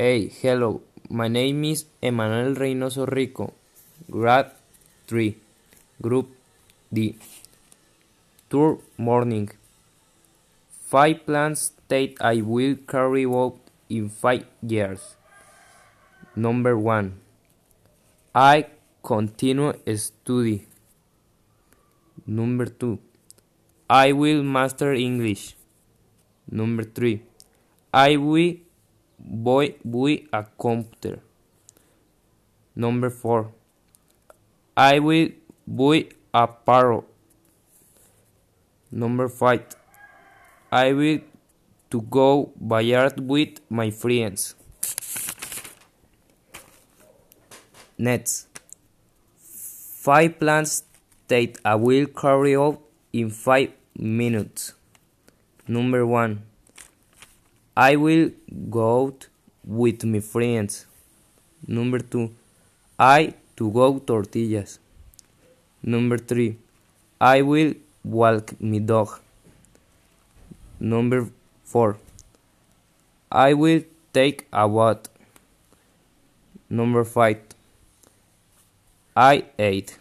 Hey, hello. My name is Emanuel Reynoso Rico, grade 3, group D. Tour morning. Five plans that I will carry out in five years. Number one. I continue study. Number two. I will master English. Number three. I will buy, buy a computer. Number four. I will buy a parrot. Number five. I will to go backyard with my friends. Next. Five plans that I will carry out in five minutes. Number one. I will go out with my friends. Number two. I to go tortillas. Number three. I will walk my dog. Number four. I will take a bath. Number five. I ate.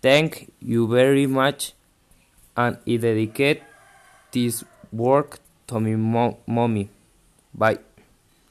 Thank you very much and I dedicate this work to my mo mommy. Bye.